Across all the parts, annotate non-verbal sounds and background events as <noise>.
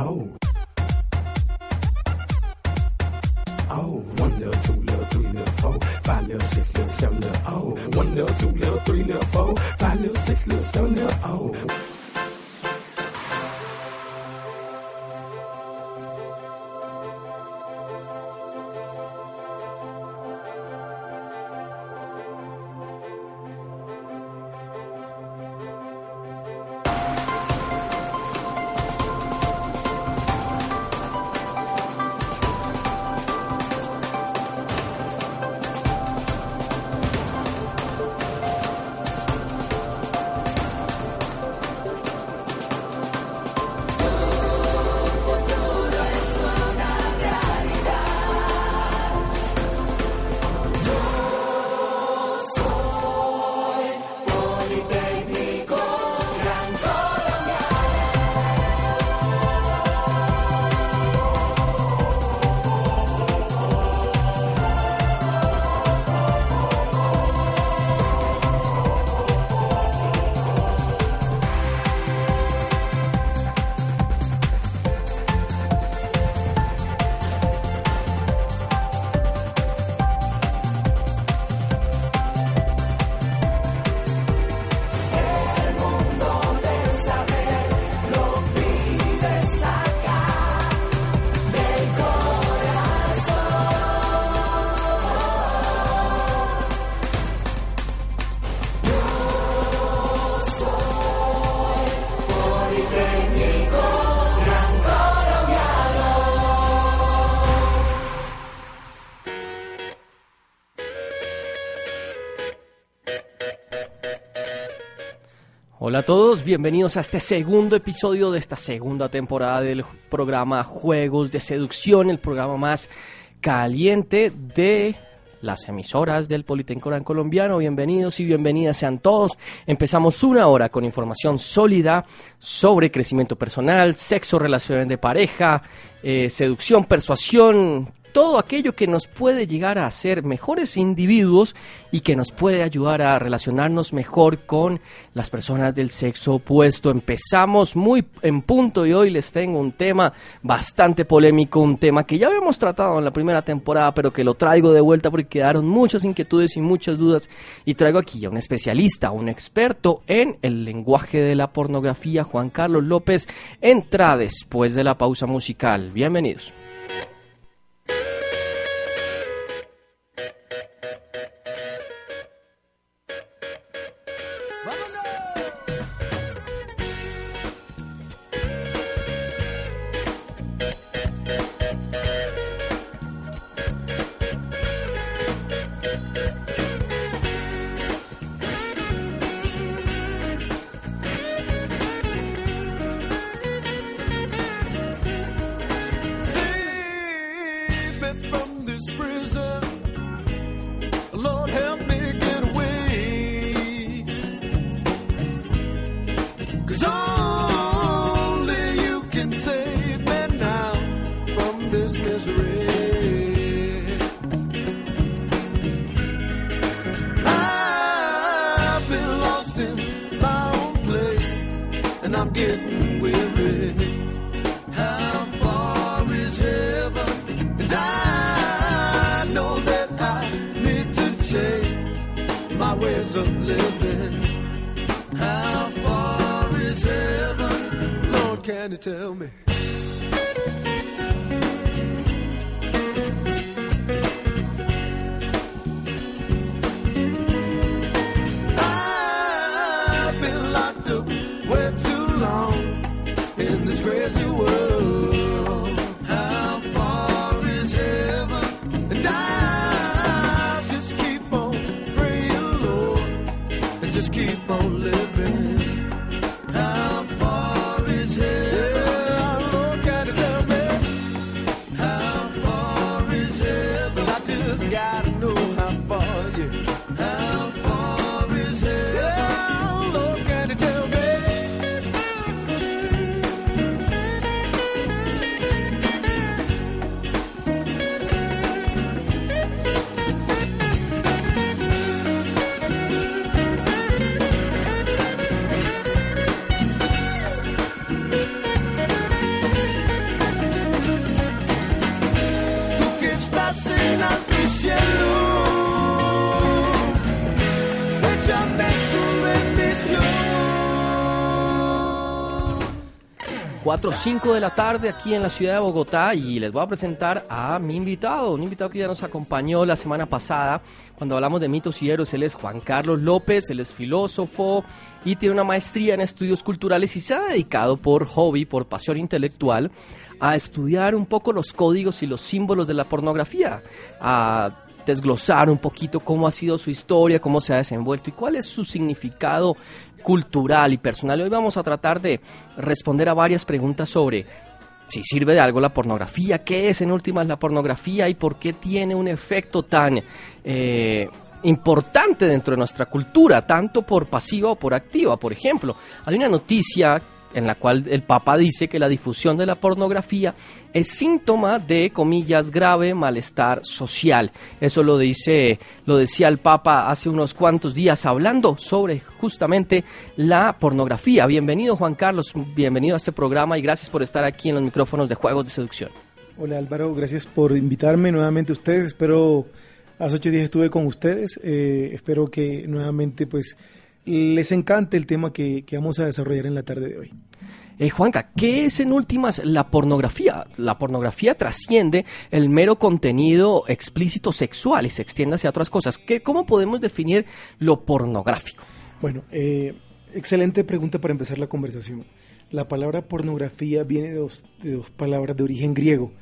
Oh. Oh, one little, two little, three little, four, five little, six little, seven oh. little, oh. One little, two little, three little, four, five little, six little, seven little, oh. Hola a todos, bienvenidos a este segundo episodio de esta segunda temporada del programa Juegos de Seducción, el programa más caliente de las emisoras del Politencorán colombiano. Bienvenidos y bienvenidas sean todos. Empezamos una hora con información sólida sobre crecimiento personal, sexo, relaciones de pareja, eh, seducción, persuasión, todo aquello que nos puede llegar a hacer mejores individuos y que nos puede ayudar a relacionarnos mejor con las personas del sexo opuesto. Empezamos muy en punto y hoy les tengo un tema bastante polémico, un tema que ya habíamos tratado en la primera temporada, pero que lo traigo de vuelta porque quedaron muchas inquietudes y muchas dudas y traigo aquí a un especialista, un experto en el lenguaje de la pornografía, Juan Carlos López, entra después de la pausa musical. Bienvenidos. 4 o 5 de la tarde aquí en la ciudad de Bogotá y les voy a presentar a mi invitado, un invitado que ya nos acompañó la semana pasada cuando hablamos de mitos y héroes. Él es Juan Carlos López, él es filósofo y tiene una maestría en estudios culturales y se ha dedicado por hobby, por pasión intelectual, a estudiar un poco los códigos y los símbolos de la pornografía, a desglosar un poquito cómo ha sido su historia, cómo se ha desenvuelto y cuál es su significado cultural y personal. Hoy vamos a tratar de responder a varias preguntas sobre si sirve de algo la pornografía, qué es en últimas la pornografía y por qué tiene un efecto tan eh, importante dentro de nuestra cultura, tanto por pasiva o por activa. Por ejemplo, hay una noticia en la cual el Papa dice que la difusión de la pornografía es síntoma de, comillas, grave malestar social. Eso lo dice, lo decía el Papa hace unos cuantos días hablando sobre justamente la pornografía. Bienvenido Juan Carlos, bienvenido a este programa y gracias por estar aquí en los micrófonos de Juegos de Seducción. Hola Álvaro, gracias por invitarme nuevamente a ustedes. Espero, hace ocho días estuve con ustedes. Eh, espero que nuevamente pues les encante el tema que, que vamos a desarrollar en la tarde de hoy. Eh, Juanca, ¿qué es en últimas la pornografía? La pornografía trasciende el mero contenido explícito sexual y se extiende hacia otras cosas. ¿Qué, ¿Cómo podemos definir lo pornográfico? Bueno, eh, excelente pregunta para empezar la conversación. La palabra pornografía viene de dos, de dos palabras de origen griego.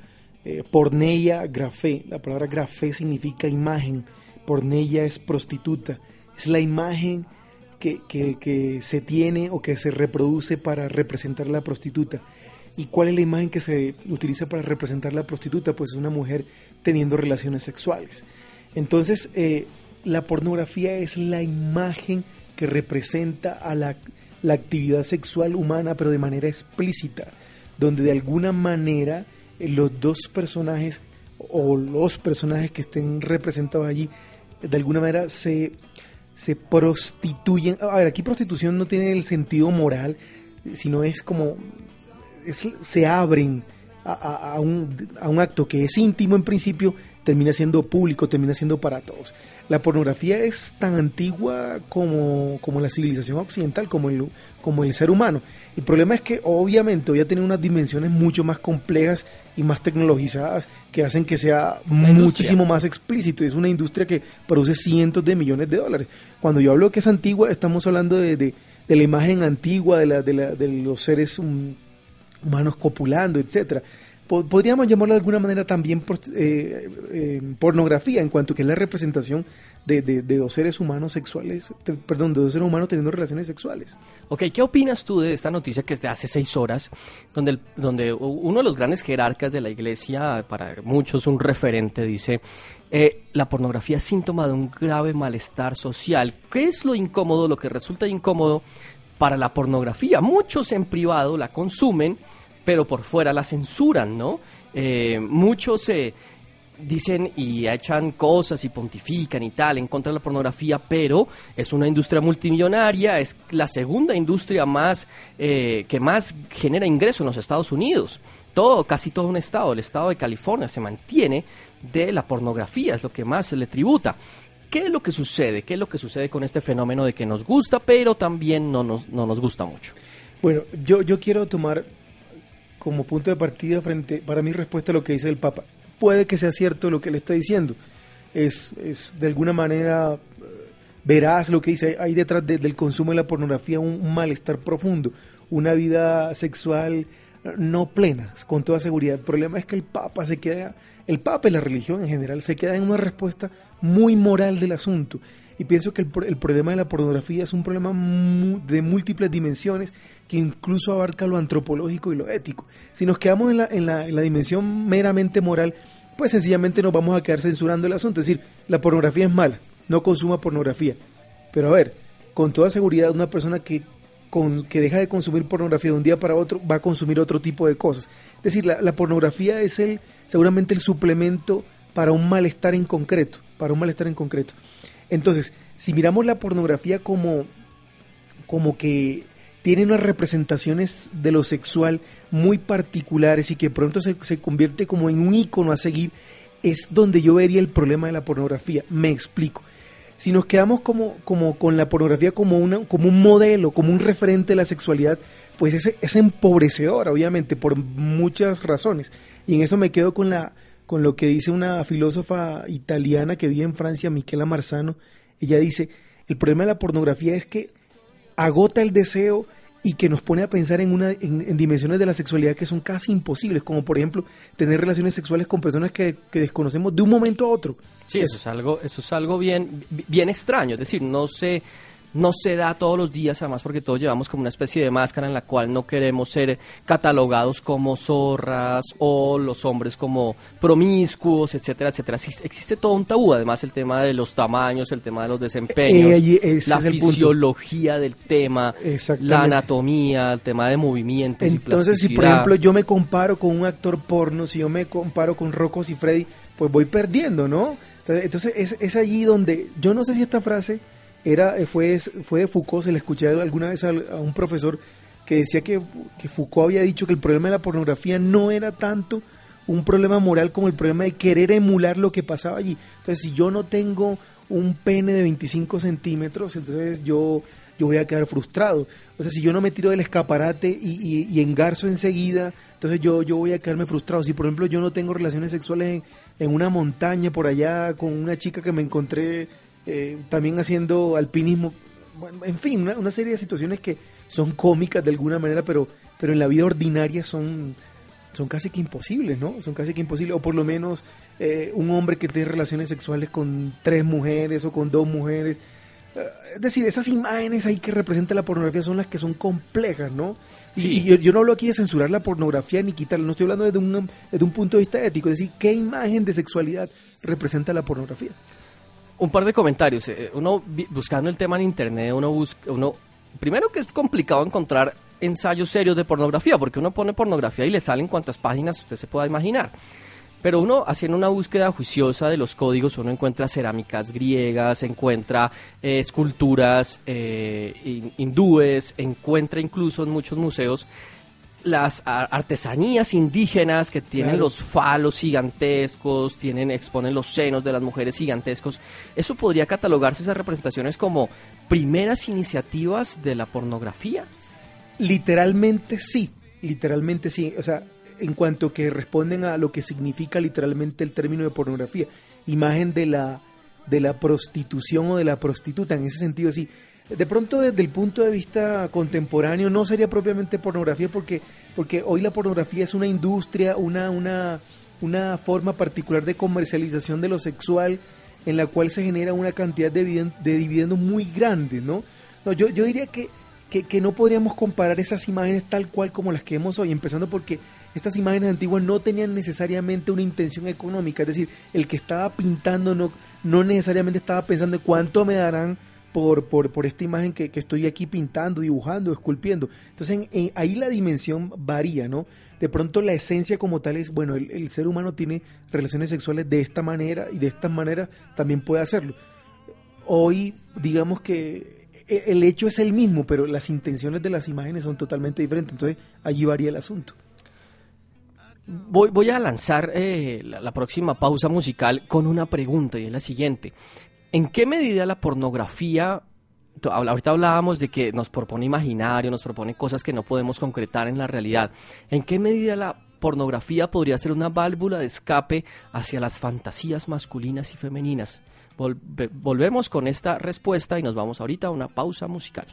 Eh, porneia, grafé. La palabra grafé significa imagen. Porneia es prostituta. Es la imagen que, se tiene o que se reproduce para representar a la prostituta. ¿Y cuál es la imagen que se utiliza para representar a la prostituta? Pues es una mujer teniendo relaciones sexuales. Entonces, eh, la pornografía es la imagen que representa a la, la, actividad sexual humana, pero de manera explícita, donde de alguna manera eh, los dos personajes o los personajes que estén representados allí, de alguna manera se se prostituyen. A ver, aquí prostitución no tiene el sentido moral, sino es como es, se abren a, un, a, un, acto que es íntimo en principio, termina siendo público, termina siendo para todos. La pornografía es tan antigua como, como la civilización occidental, como el, como el ser humano. El problema es que obviamente hoy ha tenido unas dimensiones mucho más complejas y más tecnologizadas que hacen que sea muchísimo más explícito. Es una industria que produce cientos de millones de dólares. Cuando yo hablo que es antigua, estamos hablando de, de, de la imagen antigua de, la, de, la, de los seres um, humanos copulando, etcétera podríamos llamarlo de alguna manera también por, eh, eh, pornografía en cuanto que es la representación de, de, dos seres humanos sexuales, perdón, de dos seres humanos teniendo relaciones sexuales. Ok, ¿qué opinas tú de esta noticia que es de hace seis horas, donde, el, donde uno de los grandes jerarcas de la iglesia, para muchos un referente, dice, eh, la pornografía es síntoma de un grave malestar social? ¿Qué es lo incómodo, lo que resulta incómodo para la pornografía? Muchos en privado la consumen, pero por fuera la censuran, ¿no? Eh, muchos eh, dicen y echan cosas y pontifican y tal en contra de la pornografía, pero es una industria multimillonaria, es la segunda industria más eh, que más genera ingresos en los Estados Unidos. Todo, casi todo un estado, el estado de California, se mantiene de la pornografía, es lo que más se le tributa. ¿Qué es lo que sucede? ¿Qué es lo que sucede con este fenómeno de que nos gusta, pero también no nos, no nos gusta mucho? Bueno, yo, yo quiero tomar como punto de partida frente para mi respuesta a lo que dice el Papa. Puede que sea cierto lo que le está diciendo. Es, es de alguna manera veraz lo que dice. Hay detrás de, del consumo de la pornografía un, un, malestar profundo, una vida sexual no plena, con toda seguridad. El problema es que el Papa se queda, el Papa y la religión en general se queda en una respuesta muy moral del asunto. Y pienso que el, el problema de la pornografía es un problema de múltiples dimensiones que incluso abarca lo antropológico y lo ético. Si nos quedamos en la, en la, en la dimensión meramente moral, pues sencillamente nos vamos a quedar censurando el asunto. Es decir, la pornografía es mala, no consuma pornografía. Pero a ver, con toda seguridad una persona que, con, que deja de consumir pornografía de un día para otro va a consumir otro tipo de cosas. Es decir, la, la pornografía es el, seguramente el suplemento para un malestar en concreto, para un malestar en concreto. Entonces, si miramos la pornografía como, como que tiene unas representaciones de lo sexual muy particulares y que pronto se, se convierte como en un icono a seguir, es donde yo vería el problema de la pornografía. Me explico. si nos quedamos como, como con la pornografía como, una, como un modelo, como un referente de la sexualidad, pues es, es empobrecedor, obviamente, por muchas razones. Y en eso me quedo con, la, con lo que dice una filósofa italiana que vive en Francia, Michela Marzano. Ella dice, el problema de la pornografía es que agota el deseo y que nos pone a pensar en, una, en, en dimensiones de la sexualidad que son casi imposibles, como por ejemplo tener relaciones sexuales con personas que, que desconocemos de un momento a otro. Sí, eso es algo, eso es algo bien, bien extraño. Es decir, no se, no se da todos los días, además porque todos llevamos como una especie de máscara en la cual no queremos ser catalogados como zorras o los hombres como promiscuos, etcétera, etcétera. Existe, todo un tabú, además el tema de los tamaños, el tema de los desempeños, Eh, ese la punto. fisiología del tema, la anatomía, el tema de movimientos. y Entonces, si por ejemplo yo me comparo con un actor porno, si yo me comparo con Rocco y Freddy, pues voy perdiendo, ¿no? Entonces, entonces es, es allí donde, yo no sé si esta frase era fue, fue de Foucault, se la escuché alguna vez a, a un profesor que decía que, que Foucault había dicho que el problema de la pornografía no era tanto un problema moral como el problema de querer emular lo que pasaba allí. Entonces, si yo no tengo un pene de 25 centímetros, entonces yo, yo voy a quedar frustrado. O sea, si yo no me tiro del escaparate y, y, y engarzo enseguida, entonces yo, yo voy a quedarme frustrado. Si, por ejemplo, yo no tengo relaciones sexuales en, en una montaña por allá con una chica que me encontré eh, también haciendo alpinismo, bueno, en fin, una, una serie de situaciones que son cómicas de alguna manera, pero, pero en la vida ordinaria son, son casi que imposibles, ¿no? Son casi que imposibles, o por lo menos eh, un hombre que tiene relaciones sexuales con tres mujeres o con dos mujeres. Eh, Es decir, esas imágenes ahí que representa la pornografía son las que son complejas, ¿no? Sí. Y, yo, yo no hablo aquí de censurar la pornografía ni quitarla, no estoy hablando desde un, desde un punto de vista ético, es decir, ¿qué imagen de sexualidad representa la pornografía? Un par de comentarios. Eh, Uno buscando el tema en internet, uno busca, uno primero que es complicado encontrar ensayos serios de pornografía, porque uno pone pornografía y le salen cuantas páginas usted se pueda imaginar. Pero uno haciendo una búsqueda juiciosa de los códigos, uno encuentra cerámicas griegas, encuentra eh, esculturas eh, hin- hindúes, encuentra incluso en muchos museos las artesanías indígenas que tienen Claro. los falos gigantescos, tienen, exponen los senos de las mujeres gigantescos. ¿Eso podría catalogarse esas representaciones como primeras iniciativas de la pornografía? Literalmente sí, literalmente sí. O sea, en cuanto que responden a lo que significa literalmente el término de pornografía, imagen de la, de la prostitución o de la prostituta, en ese sentido sí. De pronto desde el punto de vista contemporáneo no sería propiamente pornografía porque, porque hoy la pornografía es una industria, una, una, una forma particular de comercialización de lo sexual en la cual se genera una cantidad de, de dividendos muy grande, ¿no? No, yo, yo diría que, que, que no podríamos comparar esas imágenes tal cual como las que vemos hoy, empezando porque estas imágenes antiguas no tenían necesariamente una intención económica, es decir, el que estaba pintando no, no necesariamente estaba pensando en cuánto me darán por, por, esta imagen que, estoy aquí pintando, dibujando, esculpiendo. Entonces en- ahí la dimensión varía, ¿no? De pronto la esencia como tal es, bueno, el, el ser humano tiene relaciones sexuales de esta manera y de esta manera también puede hacerlo. Hoy, digamos que e- el hecho es el mismo, pero las intenciones de las imágenes son totalmente diferentes. Entonces allí varía el asunto. Voy, voy a lanzar eh, la, la próxima pausa musical con una pregunta y es la siguiente. ¿En qué medida la pornografía, ahorita hablábamos de que nos propone imaginario, nos propone cosas que no podemos concretar en la realidad, ¿en qué medida la pornografía podría ser una válvula de escape hacia las fantasías masculinas y femeninas? Volve- volvemos con esta respuesta y nos vamos ahorita a una pausa musical.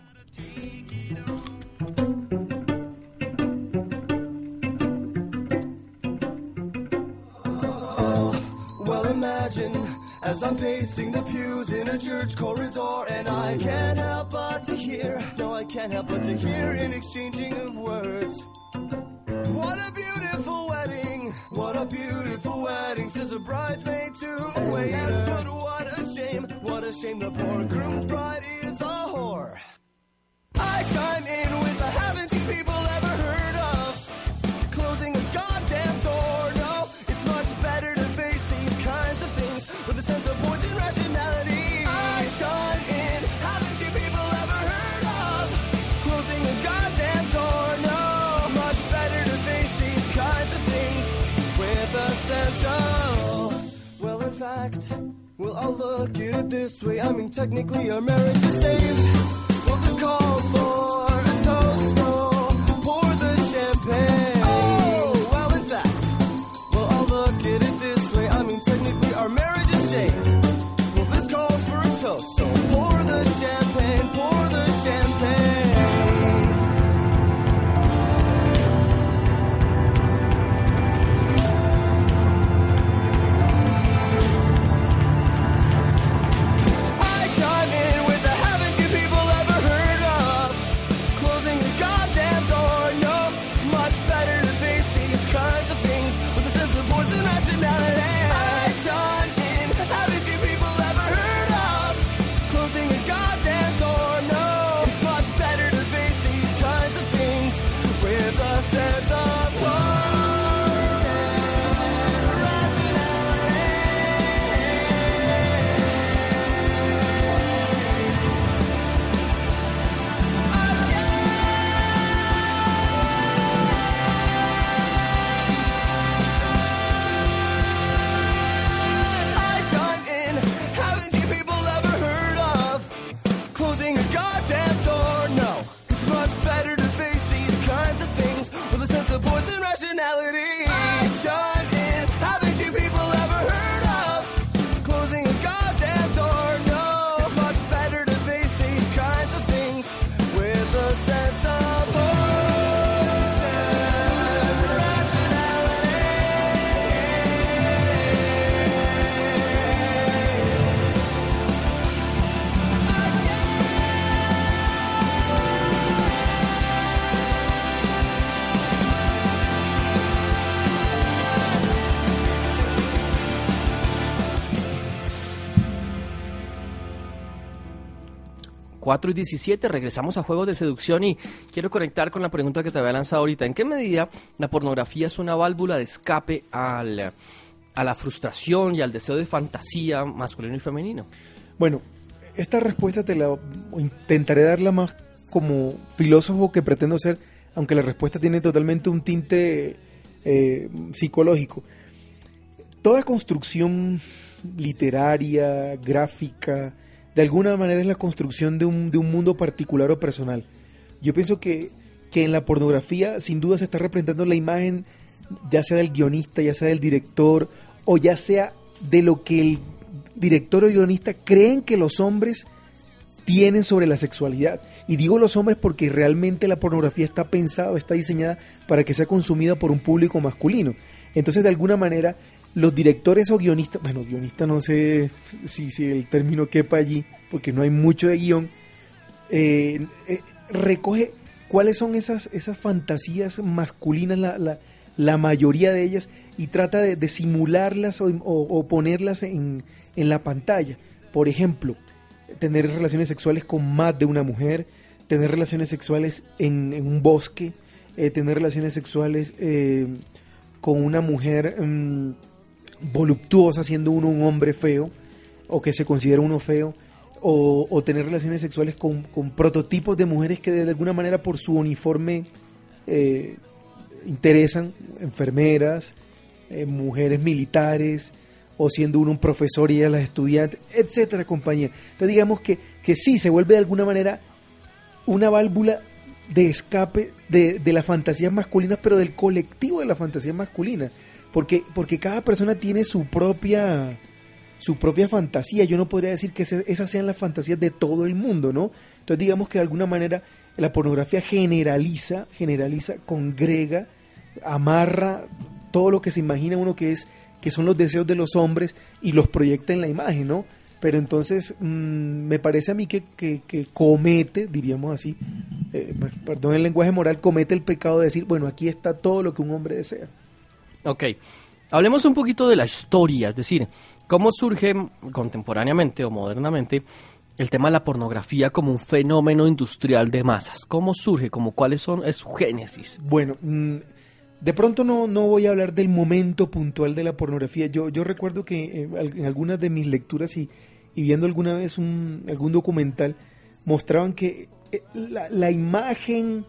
Imagine as I'm pacing the pews in a church corridor, and I can't help but to hear, no, I can't help but to hear an exchanging of words. What a beautiful wedding! What a beautiful wedding, says a bridesmaid to a waiter. But what a shame, what a shame the poor groom's bride is a whore. I chime in with a haven't you people ever I'll look at it this way. I mean, technically, our marriage is saved. Well, this calls for 4 y 17. Regresamos a Juegos de Seducción y quiero conectar con la pregunta que te había lanzado ahorita. ¿En qué medida la pornografía es una válvula de escape al, a la frustración y al deseo de fantasía masculino y femenino? Bueno, esta respuesta te la intentaré darla más como filósofo que pretendo ser, aunque la respuesta tiene totalmente un tinte eh, psicológico. Toda construcción literaria, gráfica, de alguna manera es la construcción de un, de un mundo particular o personal. Yo pienso que, que en la pornografía sin duda se está representando la imagen ya sea del guionista, ya sea del director, o ya sea de lo que el director o guionista creen que los hombres tienen sobre la sexualidad. Y digo los hombres porque realmente la pornografía está pensada, está diseñada para que sea consumida por un público masculino. Entonces, de alguna manera, los directores o guionistas, bueno, guionista no sé si, si el término quepa allí, porque no hay mucho de guion, eh, eh, recoge cuáles son esas, esas fantasías masculinas, la, la, la mayoría de ellas, y trata de, de simularlas o, o- ponerlas en, en la pantalla. Por ejemplo, tener relaciones sexuales con más de una mujer, tener relaciones sexuales en, en un bosque, eh, tener relaciones sexuales con una mujer mm, voluptuosa siendo uno un hombre feo o que se considera uno feo o, o tener relaciones sexuales con, con prototipos de mujeres que de alguna manera por su uniforme eh, interesan, enfermeras, eh, mujeres militares o siendo uno un profesor y ella las estudiantes, etcétera, compañía. Entonces digamos que, que sí, se vuelve de alguna manera una válvula de escape de, de las fantasías masculinas, pero del colectivo de las fantasías masculinas. Porque, porque cada persona tiene su propia, su propia fantasía. Yo no podría decir que esas sean las fantasías de todo el mundo, ¿no? Entonces digamos que de alguna manera la pornografía generaliza, generaliza, congrega, amarra todo lo que se imagina uno que es que son los deseos de los hombres y los proyecta en la imagen, ¿no? Pero entonces mm, me parece a mí que, que- comete, diríamos así, eh, perdón el lenguaje moral, comete el pecado de decir, bueno, aquí está todo lo que un hombre desea. Ok, hablemos un poquito de la historia, es decir, cómo surge contemporáneamente o modernamente el tema de la pornografía como un fenómeno industrial de masas. ¿Cómo surge? Como cuáles son su génesis? Bueno, mm, de pronto no, no voy a hablar del momento puntual de la pornografía. Yo, yo recuerdo que eh, en algunas de mis lecturas y, y viendo alguna vez un, algún documental, mostraban que eh, la, imagen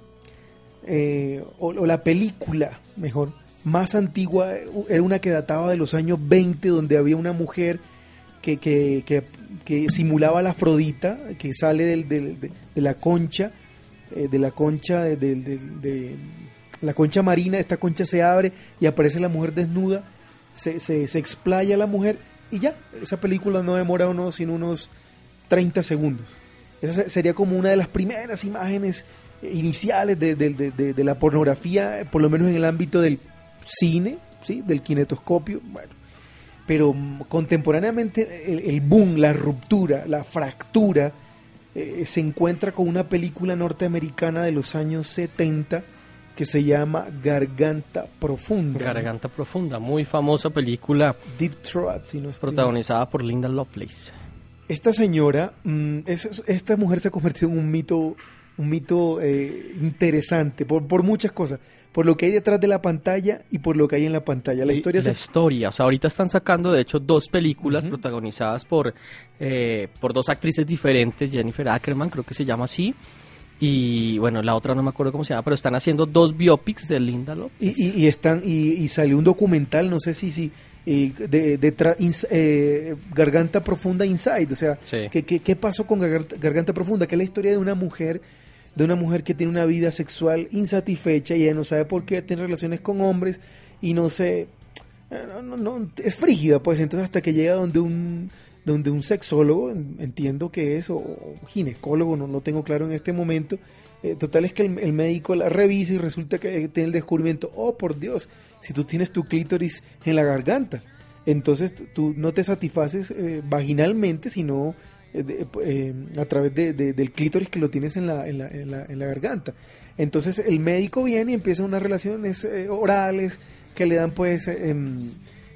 eh, o la película, mejor, más antigua eh, era una que databa de los años 20, donde había una mujer que, que, que, que simulaba la Afrodita, que sale del- del- de, la concha, eh, de la concha de, la concha marina, esta concha se abre y aparece la mujer desnuda, se, se, explaya la mujer y ya, esa película no demora unos, sino unos 30 segundos. Esa se- sería como una de las primeras imágenes eh, iniciales de, de- la pornografía, eh, por lo menos en el ámbito del cine, ¿sí? del kinetoscopio. Bueno, pero mm, contemporáneamente el, el boom, la ruptura, la fractura, eh, se encuentra con una película norteamericana de los años 70 que se llama Garganta Profunda. Garganta Profunda, muy famosa película Deep Throat, si no estoy protagonizada por Linda Lovelace. Esta señora, mm, es- es- esta mujer se ha convertido en un mito, un mito eh, interesante por, por muchas cosas, por lo que hay detrás de la pantalla y por lo que hay en la pantalla. La historia la se- historia. O sea, ahorita están sacando, de hecho, dos películas protagonizadas por, eh, por dos actrices diferentes. Jennifer Ackerman, creo que se llama así. Y bueno, la otra no me acuerdo cómo se llama, pero están haciendo dos biopics de Linda Lovelace. y, y- y están y, y salió un documental, no sé si si eh, de, de tra- ins- eh, Garganta Profunda Inside, o sea, Sí. ¿qué, qué, qué pasó con Garganta, Garganta Profunda? Que es la historia de una mujer de una mujer que tiene una vida sexual insatisfecha y ella no sabe por qué tiene relaciones con hombres y no sé, eh, no, no, no, es frígida, pues. Entonces hasta que llega donde un donde un sexólogo, en- entiendo que es, o, ginecólogo, no lo tengo claro en este momento, eh, total es que el, el médico la revisa y resulta que tiene el descubrimiento, oh por Dios, si tú tienes tu clítoris en la garganta, entonces tú no te satisfaces eh, vaginalmente, sino de- eh, a través de- de- del clítoris que lo tienes en la, en la, en la, en la garganta. Entonces el médico viene y empieza unas relaciones eh, orales que le dan pues eh, em,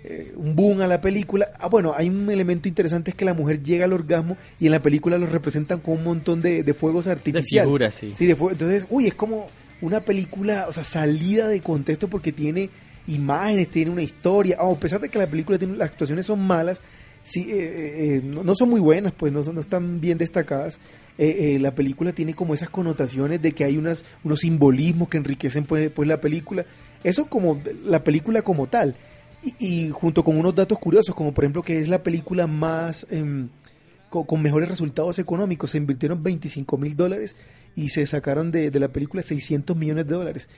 eh, un boom a la película. Ah, bueno, hay un elemento interesante es que la mujer llega al orgasmo y en la película lo representan con un montón de, de fuegos De artificiales. figuras, sí. Sí, de. Entonces, uy, es como una película, o sea, salida de contexto porque tiene imágenes, tiene una historia. Ah, a pesar de que la película tiene, las actuaciones son malas, sí, eh, eh, eh, no, no son muy buenas, pues no, son, no están bien destacadas. Eh, eh, la película tiene como esas connotaciones de que hay unas, unos simbolismos que enriquecen pues, pues la película. Eso como la película como tal. Y, junto con unos datos curiosos, como por ejemplo que es la película más... em, con, con mejores resultados económicos. Se invirtieron 25 mil dólares y se sacaron de, de la película 600 millones de dólares.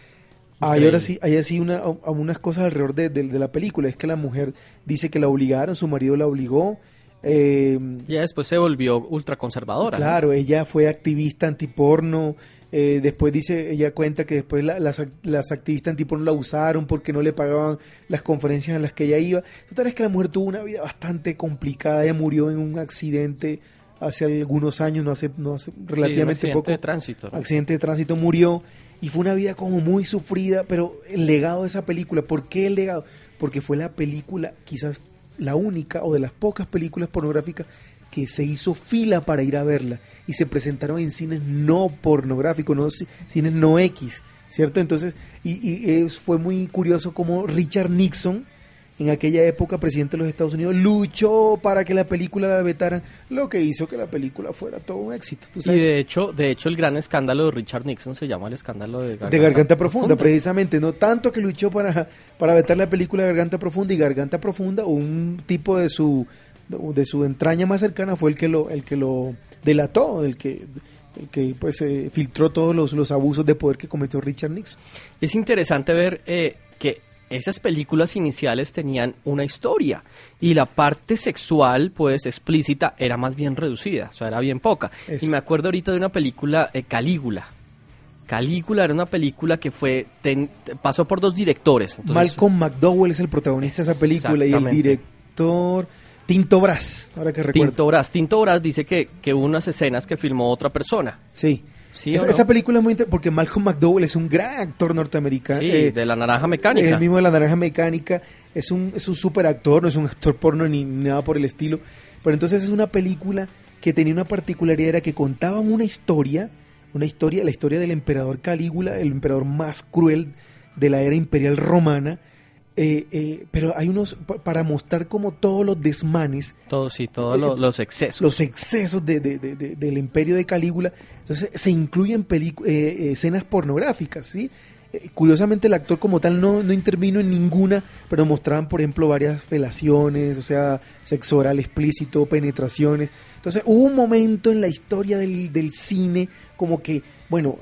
Hay ahora sí, hay así una, a- unas cosas alrededor de, de- de la película. Es que la mujer dice que la obligaron, su marido la obligó. eh, Ya después se volvió ultraconservadora. ¿no? Claro, ella fue activista antiporno. eh, después dice, ella cuenta que después la- las, ac- las activistas antiporno la usaron porque no le pagaban las conferencias en las que ella iba. Total es que la mujer tuvo una vida bastante complicada. Ella murió en un accidente hace algunos años, no hace, no hace Sí, un relativamente accidente poco. de tránsito. Accidente de tránsito murió y fue una vida como muy sufrida, pero el legado de esa película, ¿por qué el legado? Porque fue la película, quizás la única o de las pocas películas pornográficas que se hizo fila para ir a verla y se presentaron en cines no pornográficos, no ci- cines no X, ¿cierto? Entonces, y, y fue muy curioso como Richard Nixon, en aquella época presidente de los Estados Unidos, luchó para que la película la vetaran, lo que hizo que la película fuera todo un éxito. ¿tú Y de hecho, de hecho, el gran escándalo de Richard Nixon se llama el escándalo de Garganta, de Garganta Profunda, precisamente, no tanto que luchó para, para vetar la película Garganta Profunda y Garganta Profunda, un tipo de su de su entraña más cercana fue el que lo el que lo delató, el que el que pues eh, filtró todos los, los abusos de poder que cometió Richard Nixon. Es interesante ver eh, que esas películas iniciales tenían una historia y la parte sexual, pues explícita, era más bien reducida, o sea, era bien poca. Eso. Y me acuerdo ahorita de una película, eh, Calígula. Calígula era una película que fue ten- pasó por dos directores. entonces- Malcolm McDowell es el protagonista de esa película y el director Tinto Brass, ahora que recuerdo. Tinto Brass. Tinto Brass dice que, que hubo unas escenas que filmó otra persona. Sí. ¿Sí esa, o no? esa película es muy interesante porque Malcolm McDowell es un gran actor norteamericano. Sí, eh, de la naranja mecánica. El mismo de la naranja mecánica. Es un, es un super actor, no es un actor porno ni nada por el estilo. Pero entonces es una película que tenía una particularidad, era que contaban una historia, una historia, la historia del emperador Calígula, el emperador más cruel de la era imperial romana. Eh, eh, pero hay unos, pa- para mostrar como todos los desmanes Todos, sí, todos los, los excesos. los excesos de- de- de- de- del imperio de Calígula. Entonces se incluyen eh, eh, escenas pornográficas, ¿sí? Eh, curiosamente el actor como tal no, no intervino en ninguna, pero mostraban, por ejemplo, varias felaciones, o sea, sexo oral explícito, penetraciones. Entonces hubo un momento en la historia del, del cine como que, bueno,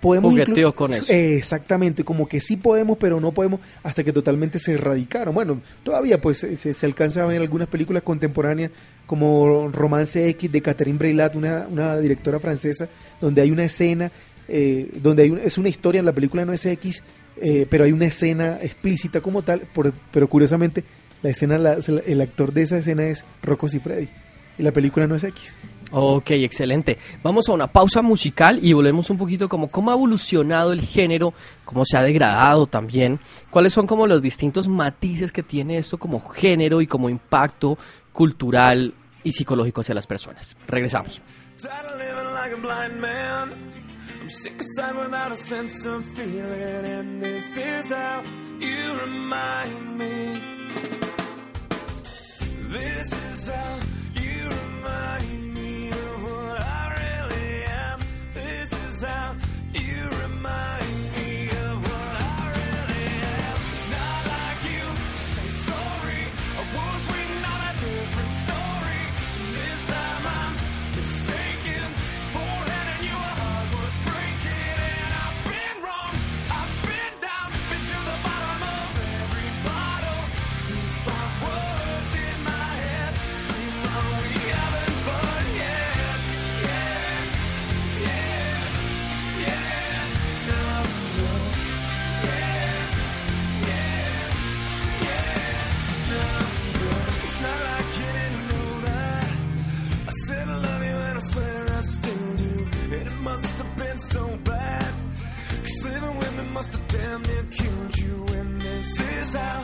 podemos... Jugueteó inclu- con eso. Eh, exactamente, como que sí podemos, pero no podemos hasta que totalmente se erradicaron. Bueno, todavía pues se, se- alcanza a ver algunas películas contemporáneas como Romance X de Catherine Breillat, una, una directora francesa, donde hay una escena, eh, donde hay un- es una historia, en la película no es X, eh, pero hay una escena explícita como tal, por- pero curiosamente la escena, la- el actor de esa escena es Rocco Siffredi y la película no es X. Ok, excelente. Vamos a una pausa musical y volvemos un poquito como cómo ha evolucionado el género, cómo se ha degradado también, cuáles son como los distintos matices que tiene esto como género y como impacto cultural y psicológico hacia las personas. Regresamos. This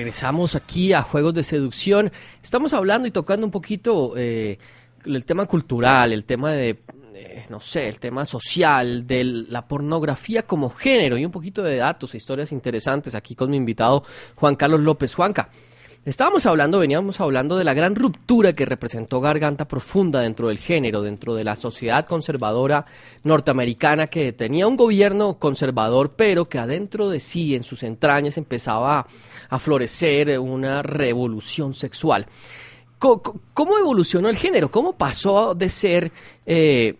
Regresamos aquí a Juegos de Seducción. Estamos hablando y tocando un poquito eh, el tema cultural, el tema de, eh, no sé, el tema social, de la pornografía como género y un poquito de datos e historias interesantes aquí con mi invitado Juan Carlos López Juanca. Estábamos hablando, veníamos hablando de la gran ruptura que representó Garganta Profunda dentro del género, dentro de la sociedad conservadora norteamericana que tenía un gobierno conservador, pero que adentro de sí, en sus entrañas, empezaba a florecer una revolución sexual. ¿Cómo evolucionó el género? ¿Cómo pasó de ser eh,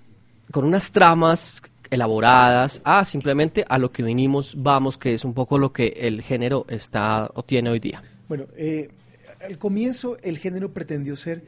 con unas tramas elaboradas, a simplemente a lo que vinimos, vamos, que es un poco lo que el género está o tiene hoy día. Bueno, eh, al comienzo el género pretendió ser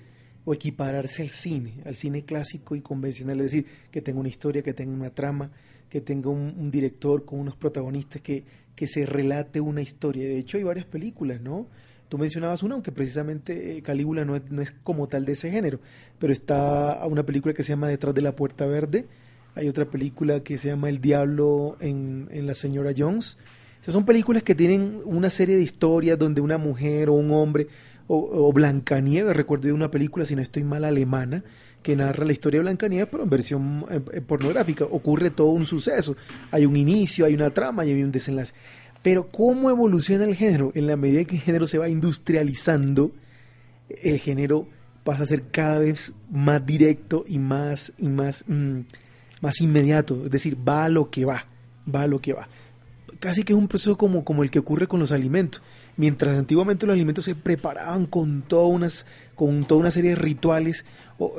o equipararse al cine, al cine clásico y convencional, es decir, que tenga una historia, que tenga una trama, que tenga un, director con unos protagonistas, que, que se relate una historia. De hecho, hay varias películas, ¿no? Tú mencionabas una, aunque precisamente eh, Calígula no es, no es como tal de ese género, pero está una película que se llama Detrás de la Puerta Verde, hay otra película que se llama El Diablo en, en La Señora Jones. O son películas que tienen una serie de historias donde una mujer o un hombre, o, o Blancanieves, recuerdo de una película, si no estoy mal, alemana, que narra la historia de Blancanieves, pero en versión eh, eh, pornográfica. Ocurre todo un suceso. Hay un inicio, hay una trama y hay un desenlace. Pero ¿cómo evoluciona el género? En la medida que el género se va industrializando, el género pasa a ser cada vez más directo y más, y más, mm, más inmediato. Es decir, va a lo que va, va a lo que va. Casi que es un proceso como, como el que ocurre con los alimentos. Mientras antiguamente los alimentos se preparaban con, todas unas, con toda una serie de rituales,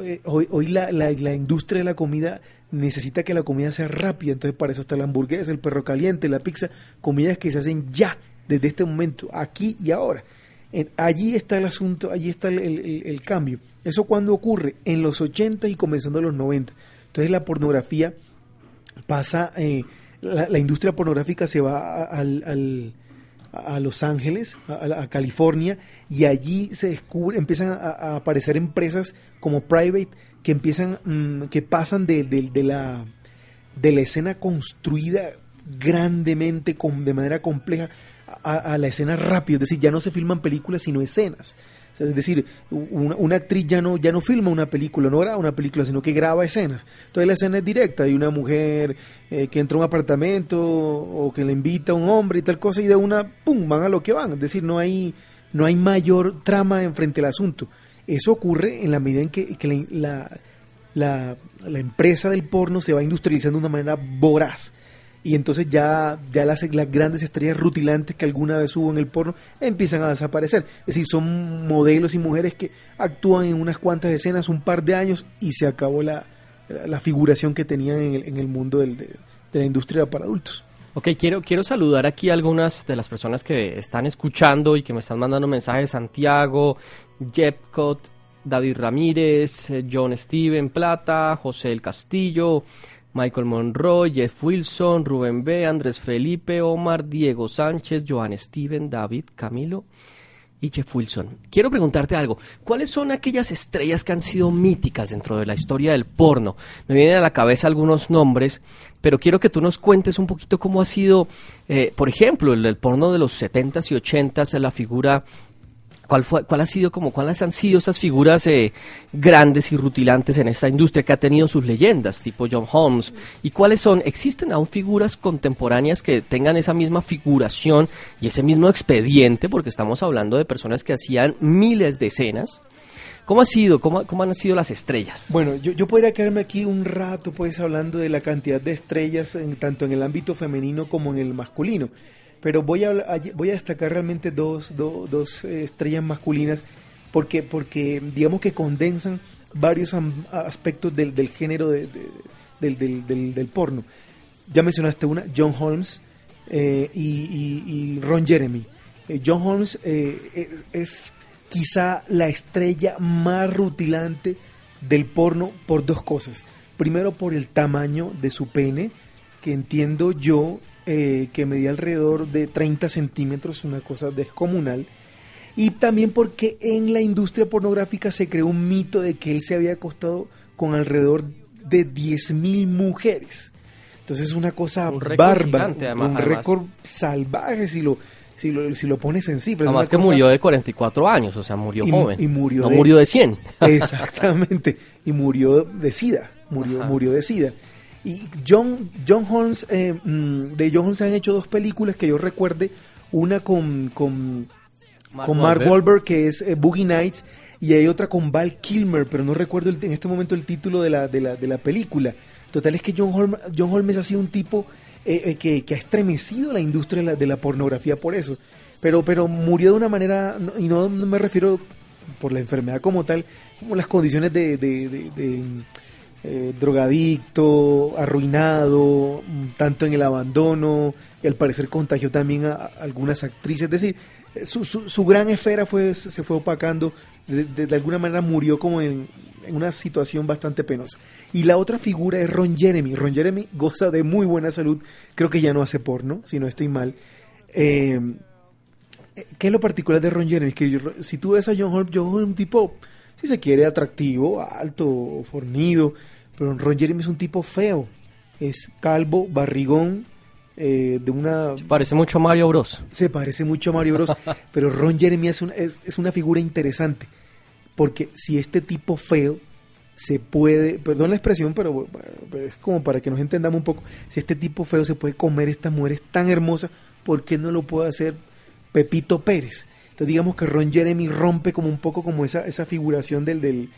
eh, hoy, hoy la, la- industria de la comida necesita que la comida sea rápida. Entonces para eso está la hamburguesa, el perro caliente, la pizza, comidas que se hacen ya, desde este momento, aquí y ahora. Allí está el asunto, allí está el- el cambio. ¿Eso cuando ocurre? En los 80 y comenzando los 90. Entonces la pornografía pasa, eh, la, industria pornográfica se va al- al- a Los Ángeles, a, California, y allí se descubre, empiezan a, a aparecer empresas como Private que empiezan, mm, que pasan de, de- de la, de la escena construida grandemente, con, de manera compleja, a, a la escena rápida, es decir, ya no se filman películas sino escenas. Es decir, una, una actriz ya no, ya no filma una película, no graba una película, sino que graba escenas. Entonces la escena es directa, hay una mujer eh, que entra a un apartamento o que le invita a un hombre y tal cosa y de una, ¡pum!, van a lo que van. Es decir, no hay, no hay mayor trama en frente al asunto. Eso ocurre en la medida en que, que la- la empresa del porno se va industrializando de una manera voraz. Y entonces ya, ya las, grandes estrellas rutilantes que alguna vez hubo en el porno empiezan a desaparecer. Es decir, son modelos y mujeres que actúan en unas cuantas escenas un par de años y se acabó la, la figuración que tenían en el, en el mundo del- de, la industria para adultos. Ok, quiero, quiero saludar aquí a algunas de las personas que están escuchando y que me están mandando mensajes. Santiago, Jepcot, David Ramírez, eh, John Steven Plata, José El Castillo, Michael Monroy, Jeff Wilson, Rubén B., Andrés Felipe, Omar, Diego Sánchez, Joan Steven, David, Camilo y Jeff Wilson. Quiero preguntarte algo. ¿Cuáles son aquellas estrellas que han sido míticas dentro de la historia del porno? Me vienen a la cabeza algunos nombres, pero quiero que tú nos cuentes un poquito cómo ha sido, eh, por ejemplo, el, el porno de los 70s y 80s, la figura... ¿Cuál, fue, ¿Cuál ha sido como cuáles han sido esas figuras eh, grandes y rutilantes en esta industria que ha tenido sus leyendas, tipo John Holmes? ¿Y cuáles son? ¿Existen aún figuras contemporáneas que tengan esa misma figuración y ese mismo expediente? Porque estamos hablando de personas que hacían miles de escenas. ¿Cómo ha sido? ¿Cómo, cómo han sido las estrellas? Bueno, yo, yo podría quedarme aquí un rato pues hablando de la cantidad de estrellas en- tanto en el ámbito femenino como en el masculino. Pero voy a, voy a destacar realmente dos, do- dos eh, estrellas masculinas porque, porque digamos que condensan varios aspectos del, del género de- de- del, del- del- del porno. Ya mencionaste una, John Holmes eh, y Ron Jeremy. Eh, John Holmes eh, es, es quizá la estrella más rutilante del porno por dos cosas. Primero por el tamaño de su pene, que entiendo yo eh, que medía alrededor de 30 centímetros, una cosa descomunal. Y también porque en la industria pornográfica se creó un mito de que él se había acostado con alrededor de 10.000 mujeres. Entonces es una cosa Un bárbara, un además. récord salvaje si lo, si lo, si lo pones en cifras. Además que cosa- murió de 44 años, o sea, murió Y joven. y murió no de- murió de 100. <laughs> <laughs> Exactamente. Y murió de sida. Murió, Ajá. murió de sida. Y John, John Holmes, eh, mm, de John Holmes se han hecho dos películas que yo recuerde. Una con, con, Mark con Mark Wahlberg. Que es eh, Boogie Nights. Y hay otra con Val Kilmer, pero no recuerdo el- en este momento el título de la, de la, de la película. Total es que John Holmes, John Holmes ha sido un tipo eh, eh, que, que ha estremecido la industria de la, de la pornografía por eso. Pero, pero murió de una manera, y no, no me refiero por la enfermedad como tal, como las condiciones de, de, de- de- eh, drogadicto, arruinado, tanto en el abandono, al parecer contagió también a, algunas actrices. Es decir, su, su, gran esfera fue, se fue opacando, de, alguna manera murió como en, una situación bastante penosa. Y la otra figura es Ron Jeremy. Ron Jeremy goza de muy buena salud, creo que ya no hace porno, si no estoy mal. Eh, ¿Qué es lo particular de Ron Jeremy? Que yo- si tú ves a John Holm, John Holm es un tipo, si se quiere, atractivo, alto, fornido, pero Ron Jeremy es un tipo feo. Es calvo, barrigón, eh, de una... Parece mucho a Mario Bros. Se parece mucho a Mario Bros. <laughs> pero Ron Jeremy es una, es, es una figura interesante. Porque si este tipo feo se puede, perdón la expresión, pero, pero es como para que nos entendamos un poco, si este tipo feo se puede comer estas mujeres tan hermosas, ¿por qué no lo puede hacer Pepito Pérez? Entonces digamos que Ron Jeremy rompe como un poco como esa, esa figuración del, del,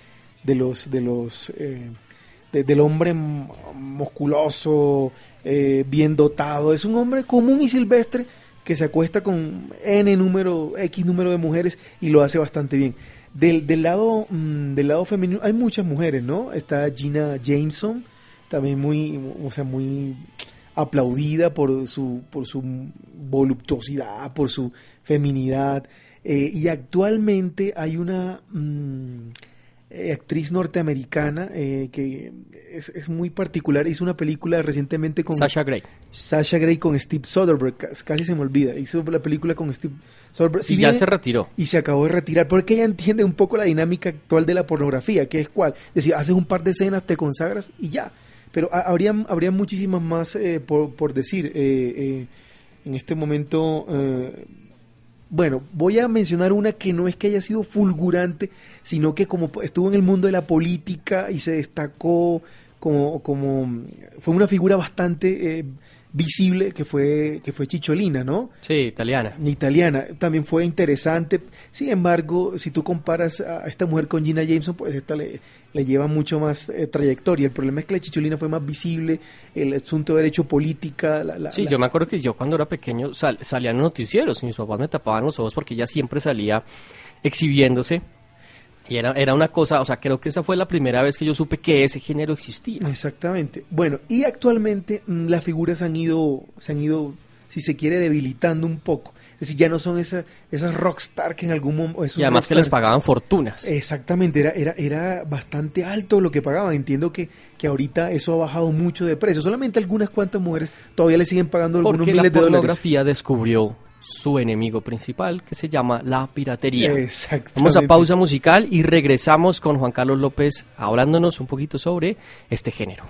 de los, de los eh, de- del hombre musculoso, eh, bien dotado. Es un hombre común y silvestre que se acuesta con N número, X número de mujeres y lo hace bastante bien. Del, del lado mm, del lado femenino hay muchas mujeres, ¿no? Está Gina Jameson, también muy, o sea, muy aplaudida por su, por su voluptuosidad, por su feminidad. Eh, y actualmente hay una mm, eh, actriz norteamericana eh, que es, es muy particular. Hizo una película recientemente con Sasha Grey. Sasha Grey con Steve Soderbergh. Cas- Casi se me olvida. Hizo la película con Steve Soderbergh. Si y ya se retiró. y se acabó de retirar porque ella entiende un poco la dinámica actual de la pornografía, que es cuál, es decir, haces un par de escenas, te consagras y ya. Pero ha- habría, habría muchísimas más eh, por, por decir. Eh, en este momento, bueno, voy a mencionar una que no es que haya sido fulgurante, sino que como estuvo en el mundo de la política y se destacó como, como fue una figura bastante eh, visible que fue, que fue Chicholina, ¿no? Sí, italiana. italiana. También fue interesante. Sin embargo, si tú comparas a esta mujer con Gina Jameson, pues esta le, le lleva mucho más eh, trayectoria. El problema es que la chicholina fue más visible, el asunto de derecho política. La, la- Sí, la- yo me acuerdo que yo cuando era pequeño sal- salía en noticieros y mis papás me tapaban los ojos porque ella siempre salía exhibiéndose. Y era, era una cosa, o sea, creo que esa fue la primera vez que yo supe que ese género existía. Exactamente. Bueno, y actualmente mm, las figuras han ido, se han ido, si se quiere, debilitando un poco. Es decir, ya no son esas, esas rockstar que en algún momento... Y además que les pagaban fortunas. Exactamente, era, era, era bastante alto lo que pagaban. Entiendo que, que ahorita eso ha bajado mucho de precio. Solamente algunas cuantas mujeres todavía le siguen pagando algunos Porque la miles de dólares. pornografía descubrió su enemigo principal, que se llama la piratería. Vamos a pausa musical y regresamos con Juan Carlos López hablándonos un poquito sobre este género.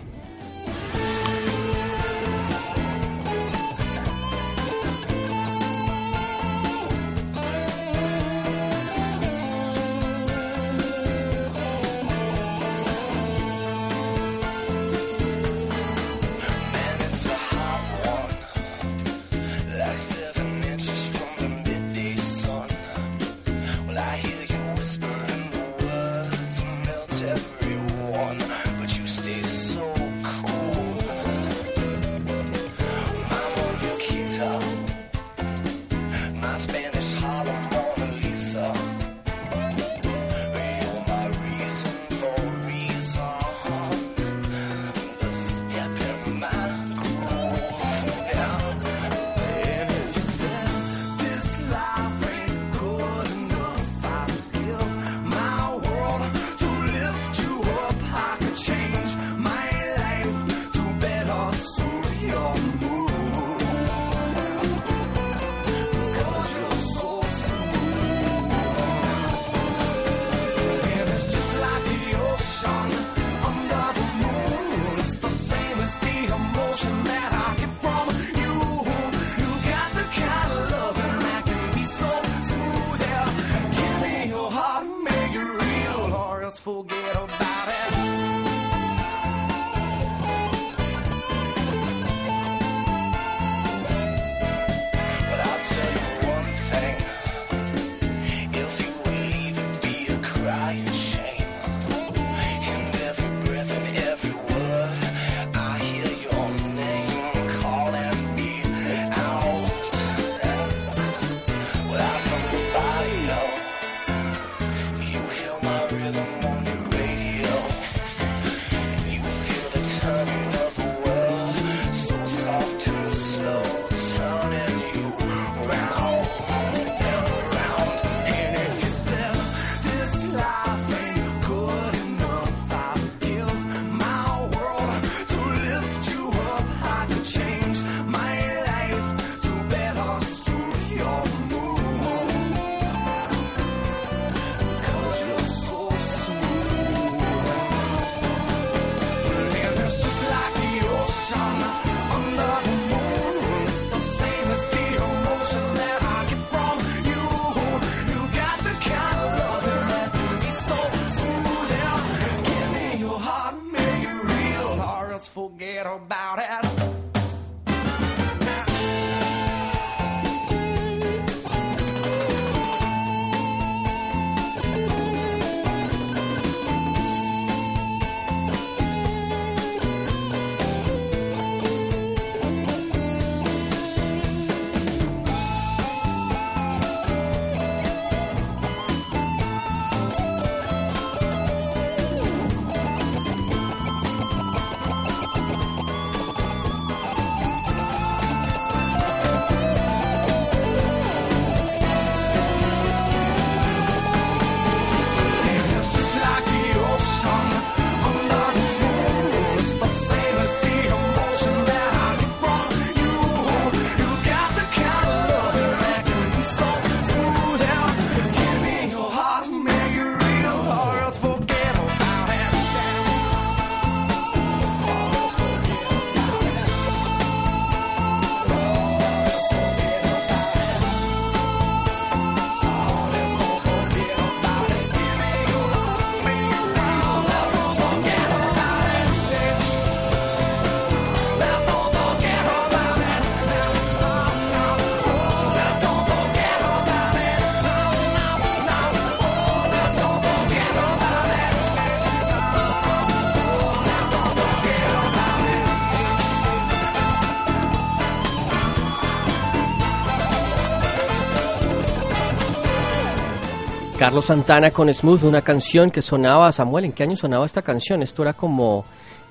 Carlos Santana con Smooth, una canción que sonaba, Samuel, ¿en qué año sonaba esta canción? Esto era como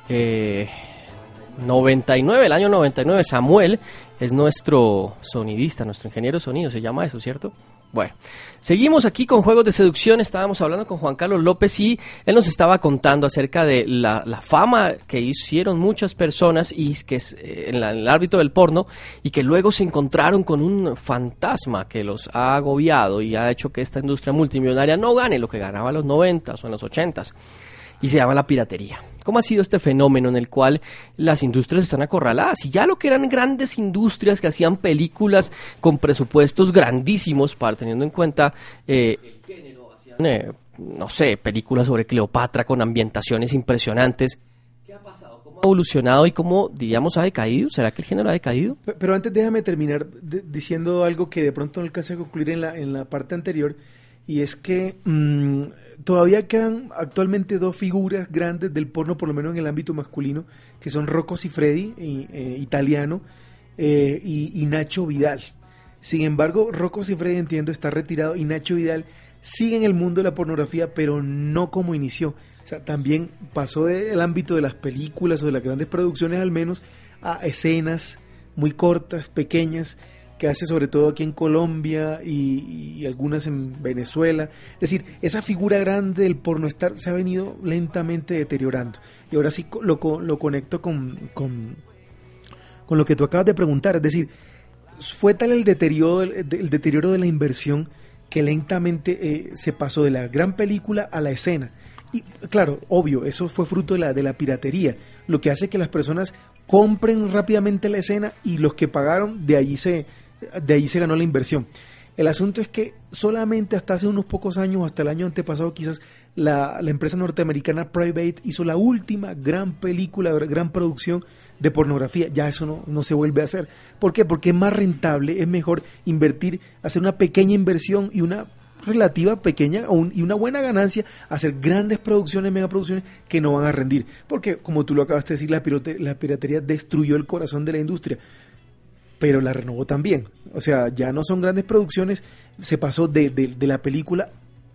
eh, 99, el año 99. Samuel es nuestro sonidista, nuestro ingeniero de sonido, se llama eso, ¿cierto? Bueno, seguimos aquí con juegos de seducción. Estábamos hablando con Juan Carlos López y él nos estaba contando acerca de la, fama que hicieron muchas personas y que es, eh, en, el ámbito del porno y que luego se encontraron con un fantasma que los ha agobiado y ha hecho que esta industria multimillonaria no gane lo que ganaba en los 90 o en los 80 y se llama la piratería. ¿Cómo ha sido este fenómeno en el cual las industrias están acorraladas? Y ya lo que eran grandes industrias que hacían películas con presupuestos grandísimos, para teniendo en cuenta eh, el género, hacían, eh, no sé, películas sobre Cleopatra con ambientaciones impresionantes. ¿Qué ha pasado? ¿Cómo ha evolucionado y cómo, diríamos, ha decaído? ¿Será que el género ha decaído? Pe- Pero antes déjame terminar diciendo algo que de pronto no alcancé a concluir en la, en la parte anterior, y es que mm, todavía quedan actualmente dos figuras grandes del porno, por lo menos en el ámbito masculino, que son Rocco Siffredi, eh, italiano, eh, y, y Nacho Vidal. Sin embargo, Rocco Siffredi, entiendo, está retirado y Nacho Vidal sigue en el mundo de la pornografía, pero no como inició. O sea, también pasó del ámbito de las películas o de las grandes producciones al menos a escenas muy cortas, pequeñas, que hace sobre todo aquí en Colombia y, y algunas en Venezuela. Es decir, esa figura grande del pornostar se ha venido lentamente deteriorando. Y ahora sí lo, lo conecto con, con, con lo que tú acabas de preguntar. Es decir, fue tal el deterioro, el deterioro de la inversión que lentamente eh, se pasó de la gran película a la escena. Y claro, obvio, eso fue fruto de la, de la piratería, lo que hace que las personas compren rápidamente la escena y los que pagaron, de allí se, de allí se ganó la inversión. El asunto es que solamente hasta hace unos pocos años, hasta el año antepasado quizás, la, empresa norteamericana Private hizo la última gran película, gran producción de pornografía. Ya eso no, no se vuelve a hacer. ¿Por qué? Porque es más rentable, es mejor invertir, hacer una pequeña inversión y una relativa pequeña y una buena ganancia, hacer grandes producciones, megaproducciones que no van a rendir. Porque, como tú lo acabas de decir, la, la piratería destruyó el corazón de la industria pero la renovó también. O sea, ya no son grandes producciones, se pasó de, de- de la película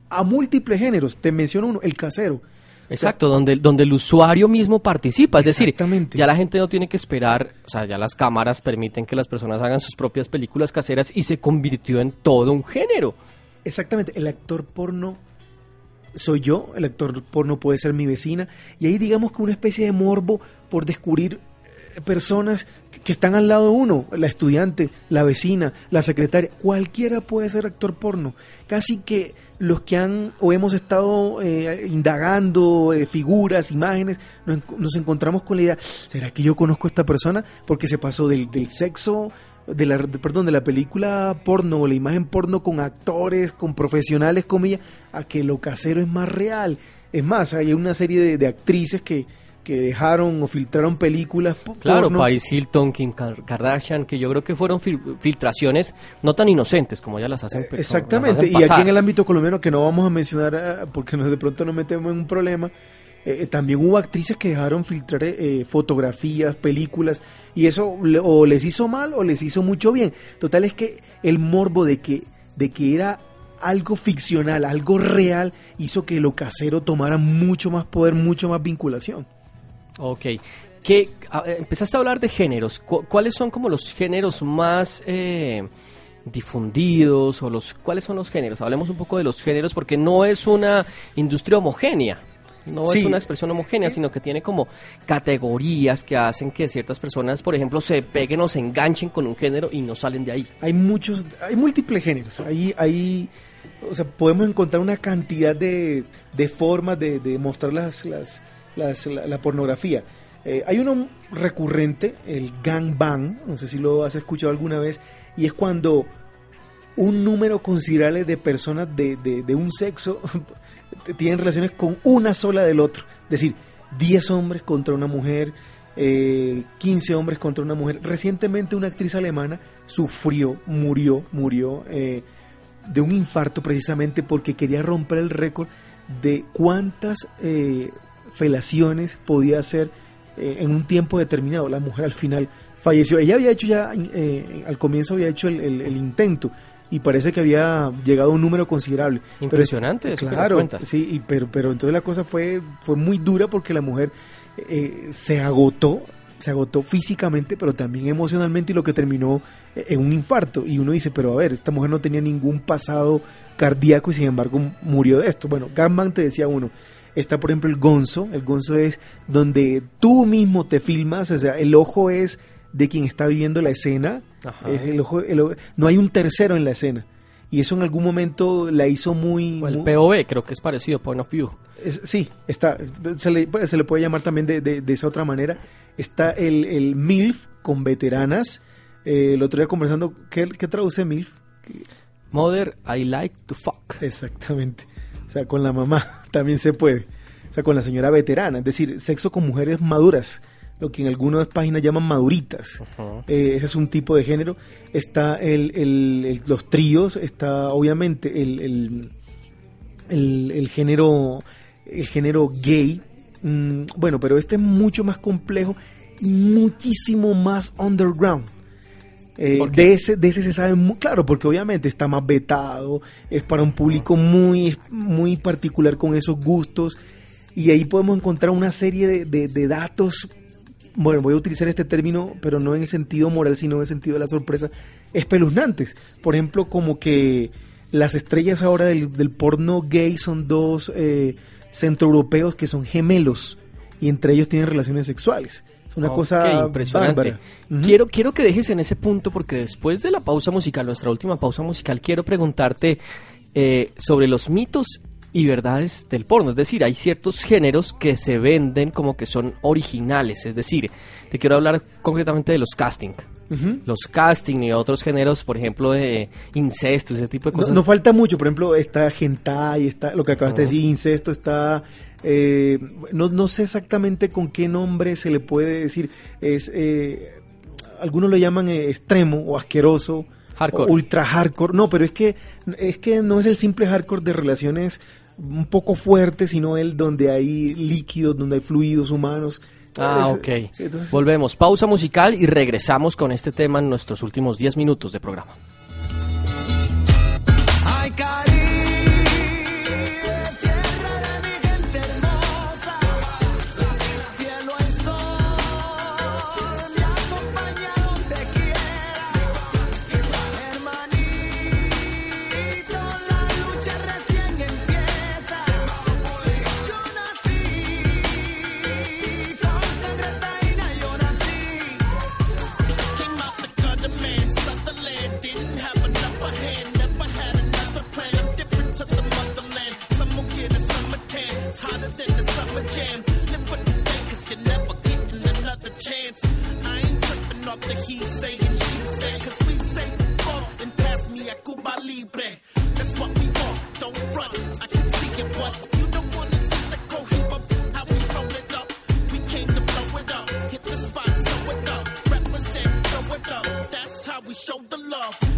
a múltiples géneros. Te menciono uno, el casero. Exacto, donde, donde el usuario mismo participa. Es decir, ya la gente no tiene que esperar, o sea, ya las cámaras permiten que las personas hagan sus propias películas caseras y se convirtió en todo un género. Exactamente, el actor porno soy yo, el actor porno puede ser mi vecina, y ahí digamos que una especie de morbo por descubrir personas que- están al lado de uno, la estudiante, la vecina, la secretaria, cualquiera puede ser actor porno. Casi que los que han o hemos estado eh, indagando eh, figuras, imágenes, nos, en- nos encontramos con la idea, ¿será que yo conozco a esta persona? Porque se pasó del, del sexo de la, perdón, de la película porno o la imagen porno con actores, con profesionales, comillas, a que lo casero es más real. Es más, hay una serie de, de actrices que, que dejaron o filtraron películas Claro. Paris Hilton, Kim Kar- Kardashian, que yo creo que fueron fil- filtraciones no tan inocentes como ya las hacen. pues, las Exactamente, hacen y aquí en el ámbito colombiano que no vamos a mencionar eh, porque nos, de pronto nos metemos en un problema, eh, también hubo actrices que dejaron filtrar eh, fotografías, películas, y eso le- o les hizo mal o les hizo mucho bien. Total es que el morbo de que, de que era algo ficcional, algo real, hizo que lo casero tomara mucho más poder, mucho más vinculación. Ok. ¿Qué, a- eh, empezaste a hablar de géneros. Cu- ¿Cuáles son como los géneros más eh, difundidos o los cuáles son los géneros? Hablemos un poco de los géneros porque no es una industria homogénea. No Sí. es una expresión homogénea, sino que tiene como categorías que hacen que ciertas personas, por ejemplo, se peguen o se enganchen con un género y no salen de ahí. hay muchos, hay múltiples géneros. Hay, hay, o sea, podemos encontrar una cantidad de, de formas de, de mostrar las, las, la, pornografía. Eh, hay uno recurrente, el gangbang, no sé si lo has escuchado alguna vez, y es cuando un número considerable de personas de, de- de un sexo <laughs> tienen relaciones con una sola del otro. Es decir, 10 hombres contra una mujer, eh, 15 hombres contra una mujer. Recientemente una actriz alemana sufrió, murió, murió eh, de un infarto precisamente porque quería romper el récord de cuántas eh, felaciones podía hacer eh, en un tiempo determinado. La mujer al final falleció. Ella había hecho ya, eh, al comienzo había hecho el, el- el intento y parece que había llegado a un número considerable. Impresionante claro, sí, y pero, pero entonces la cosa fue, fue muy dura porque la mujer eh, se agotó, se agotó físicamente, pero también emocionalmente y lo que terminó eh, en un infarto. Y uno dice, pero a ver, esta mujer no tenía ningún pasado cardíaco y sin embargo murió de esto. Bueno, Gatman te decía uno. Está, por ejemplo, el gonzo. El gonzo es donde tú mismo te filmas, o sea, el ojo es de quien está viviendo la escena. Ajá. Es el ojo, el ojo- no hay un tercero en la escena. Y eso en algún momento la hizo muy... O el muy- POV, creo que es parecido, Point of View. es- sí, está. Se le, se le puede llamar también de, de- de esa otra manera. Está el, el MILF con veteranas. Eh, el otro día conversando, ¿qué, qué traduce MILF? Mother, I like to fuck. Exactamente. O sea, con la mamá <laughs> también se puede. O sea, con la señora veterana. Es decir, sexo con mujeres maduras. Lo que en algunas páginas llaman maduritas. Eh, ese es un tipo de género. Está el, el- el- los tríos, está obviamente el, el, el- el género el género gay. Mm, bueno, pero este es mucho más complejo y muchísimo más underground. Eh, de, ese, de ese se sabe muy claro, porque obviamente está más vetado, es para un público muy, muy particular con esos gustos, y ahí podemos encontrar una serie de, de- de datos bueno, voy a utilizar este término, pero no en el sentido moral, sino en el sentido de la sorpresa, espeluznantes. Por ejemplo, como que las estrellas ahora del, del porno gay son dos eh, centroeuropeos que son gemelos y entre ellos tienen relaciones sexuales. Es una Ok, cosa impresionante. Quiero, quiero que dejes en ese punto porque después de la pausa musical, nuestra última pausa musical, quiero preguntarte eh, sobre los mitos y verdades del porno. Es decir, hay ciertos géneros que se venden como que son originales. Es decir, te quiero hablar concretamente de los casting. Los casting y otros géneros, por ejemplo, de incesto, ese tipo de cosas. no falta mucho, por ejemplo, está hentai, está lo que acabas de decir, incesto, está... eh, no, no sé exactamente con qué nombre se le puede decir, es... eh, algunos lo llaman eh, extremo o asqueroso, Hardcore. o ultra hardcore, no, pero es que, es que no es el simple hardcore de relaciones un poco fuertes, sino el donde hay líquidos, donde hay fluidos humanos. Ah, Es- ok. sí, entonces- Volvemos, pausa musical y regresamos con este tema en nuestros últimos 10 minutos de programa. chance. I ain't tripping off the he say and she say, cause we say fuck and pass me a Cuba Libre. That's what we want, don't run. I can see it, what you don't want to see the cohiba, how we roll it up. We came to blow it up, hit the spot, sew it up, represent, blow it up. That's how we show the love.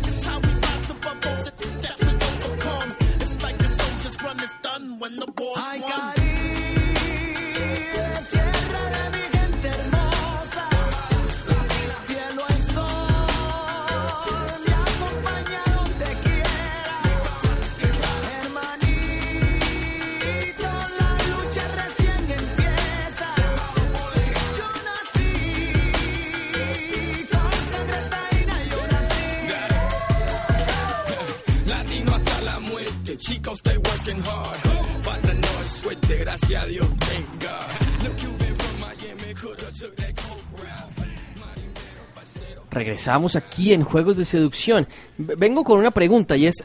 Regresamos aquí en Juegos de Seducción. Vengo con una pregunta y es,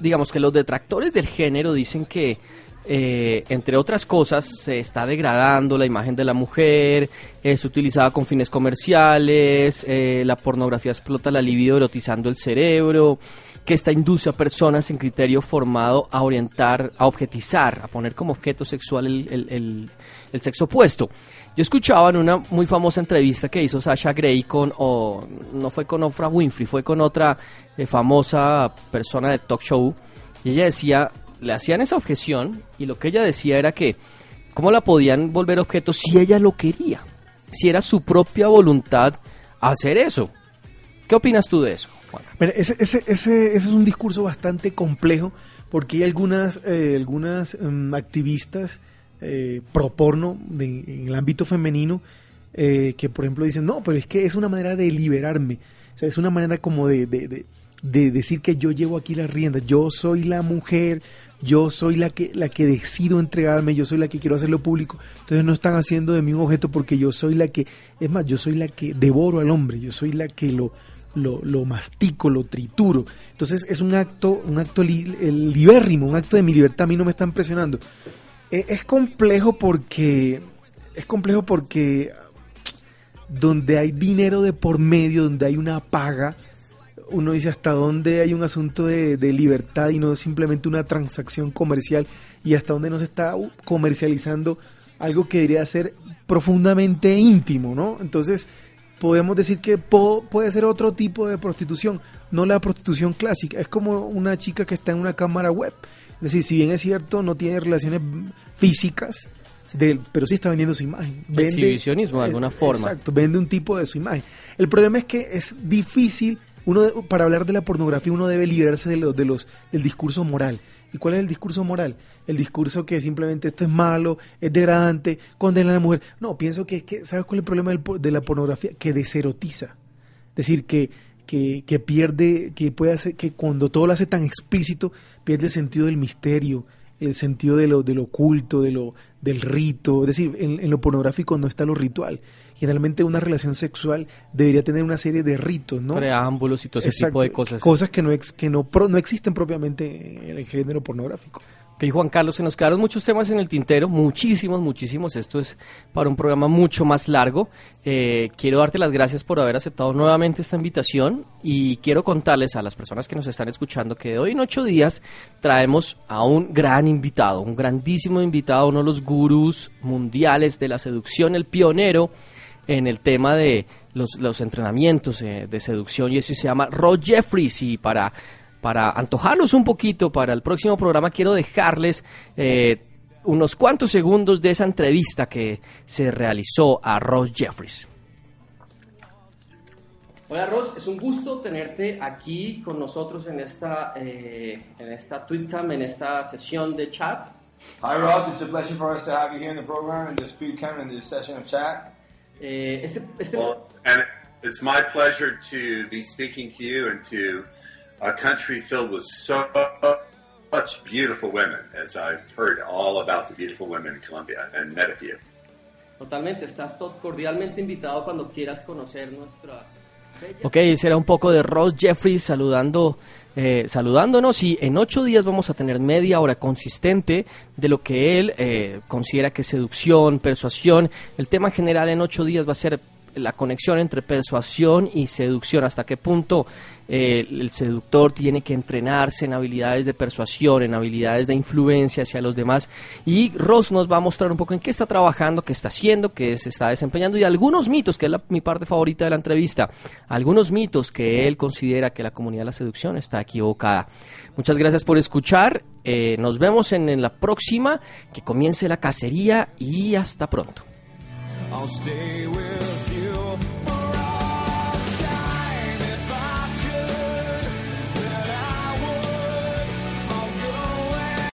digamos que los detractores del género dicen que, eh, entre otras cosas, se está degradando la imagen de la mujer, es utilizada con fines comerciales, eh, la pornografía explota la libido erotizando el cerebro, que esta induce a personas sin criterio formado a orientar, a objetizar, a poner como objeto sexual el sexo opuesto. Yo escuchaba en una muy famosa entrevista que hizo Sasha Grey con, o no fue con Oprah Winfrey, fue con otra eh, famosa persona de talk show, y ella decía, le hacían esa objeción, y lo que ella decía era que, ¿cómo la podían volver objeto si ella lo quería? Si era su propia voluntad hacer eso. ¿Qué opinas tú de eso? Mira, ese, ese, ese, ese es un discurso bastante complejo porque hay algunas, eh, algunas em, activistas eh, pro porno de- en el ámbito femenino eh, que, por ejemplo, dicen, no, pero es que es una manera de liberarme. O sea, es una manera como de, de, de- de decir que yo llevo aquí las riendas, yo soy la mujer, yo soy la que, la que decido entregarme, yo soy la que quiero hacerlo público. Entonces no están haciendo de mí un objeto porque yo soy la que, es más, yo soy la que devoro al hombre, yo soy la que lo, lo, mastico, lo trituro. Entonces es un acto, un acto li- libérrimo, un acto de mi libertad, a mí no me están presionando. Eh, es complejo porque, es complejo porque donde hay dinero de por medio, donde hay una paga, uno dice hasta dónde hay un asunto de, libertad y no simplemente una transacción comercial y hasta dónde no se está comercializando algo que debería ser profundamente íntimo, ¿no? Entonces, podemos decir que puede ser otro tipo de prostitución, no la prostitución clásica, es como una chica que está en una cámara web, es decir, si bien es cierto, no tiene relaciones físicas, de- pero sí está vendiendo su imagen. Exhibicionismo de alguna forma. Exacto, vende un tipo de su imagen. El problema es que es difícil, uno de- para hablar de la pornografía uno debe liberarse de los, de los, del discurso moral. ¿Y cuál es el discurso moral? El discurso que simplemente esto es malo, es degradante, condena a la mujer. No, pienso que, es que ¿sabes cuál es el problema de la pornografía? Que deserotiza. Es decir, que, que, que pierde, que puede hacer, que cuando todo lo hace tan explícito, pierde el sentido del misterio, el sentido de lo, de lo oculto, de lo, del rito. Es decir, en, en lo pornográfico no está lo ritual. Generalmente una relación sexual debería tener una serie de ritos, ¿no? Preámbulos y todo ese Exacto, tipo de cosas. Cosas que no, ex- que no, pro- no existen propiamente en el género pornográfico. Ok, Juan Carlos, se nos quedaron muchos temas en el tintero, muchísimos, muchísimos. Esto es para un programa mucho más largo. Eh, quiero darte las gracias por haber aceptado nuevamente esta invitación y quiero contarles a las personas que nos están escuchando que de hoy en ocho días traemos a un gran invitado, un grandísimo invitado, uno de los gurús mundiales de la seducción, el pionero en el tema de los, los entrenamientos eh, de seducción y eso se llama Rod Jeffries y para, para antojarlos un poquito para el próximo programa quiero dejarles eh, unos cuantos segundos de esa entrevista que se realizó a Ross Jeffries. Hola Ross, es un gusto tenerte aquí con nosotros en esta, eh, en esta Tweetcam, en esta sesión de chat. Hi, Ross. It's a pleasure for us to have you here in the program, in this speed cam, in this session of chat. Eh, este, este- Well, and it's my pleasure to be speaking to you and to a country filled with so much beautiful women, as I've heard all about the beautiful women in Colombia and met a few. Totalmente, estás cordialmente invitado cuando quieras conocer nuestras... Ok, ese era un poco de Ross Jeffries saludando, eh, saludándonos y en ocho días vamos a tener media hora consistente de lo que él eh, considera que es seducción, persuasión. El tema general en ocho días va a ser la conexión entre persuasión y seducción, hasta qué punto el seductor tiene que entrenarse en habilidades de persuasión, en habilidades de influencia hacia los demás. Y Ross nos va a mostrar un poco en qué está trabajando, qué está haciendo, qué se está desempeñando y algunos mitos, que es mi parte favorita de la entrevista, algunos mitos que él considera que la comunidad de la seducción está equivocada. Muchas gracias por escuchar. eh, nos vemos en, la próxima. Que comience la cacería y hasta pronto.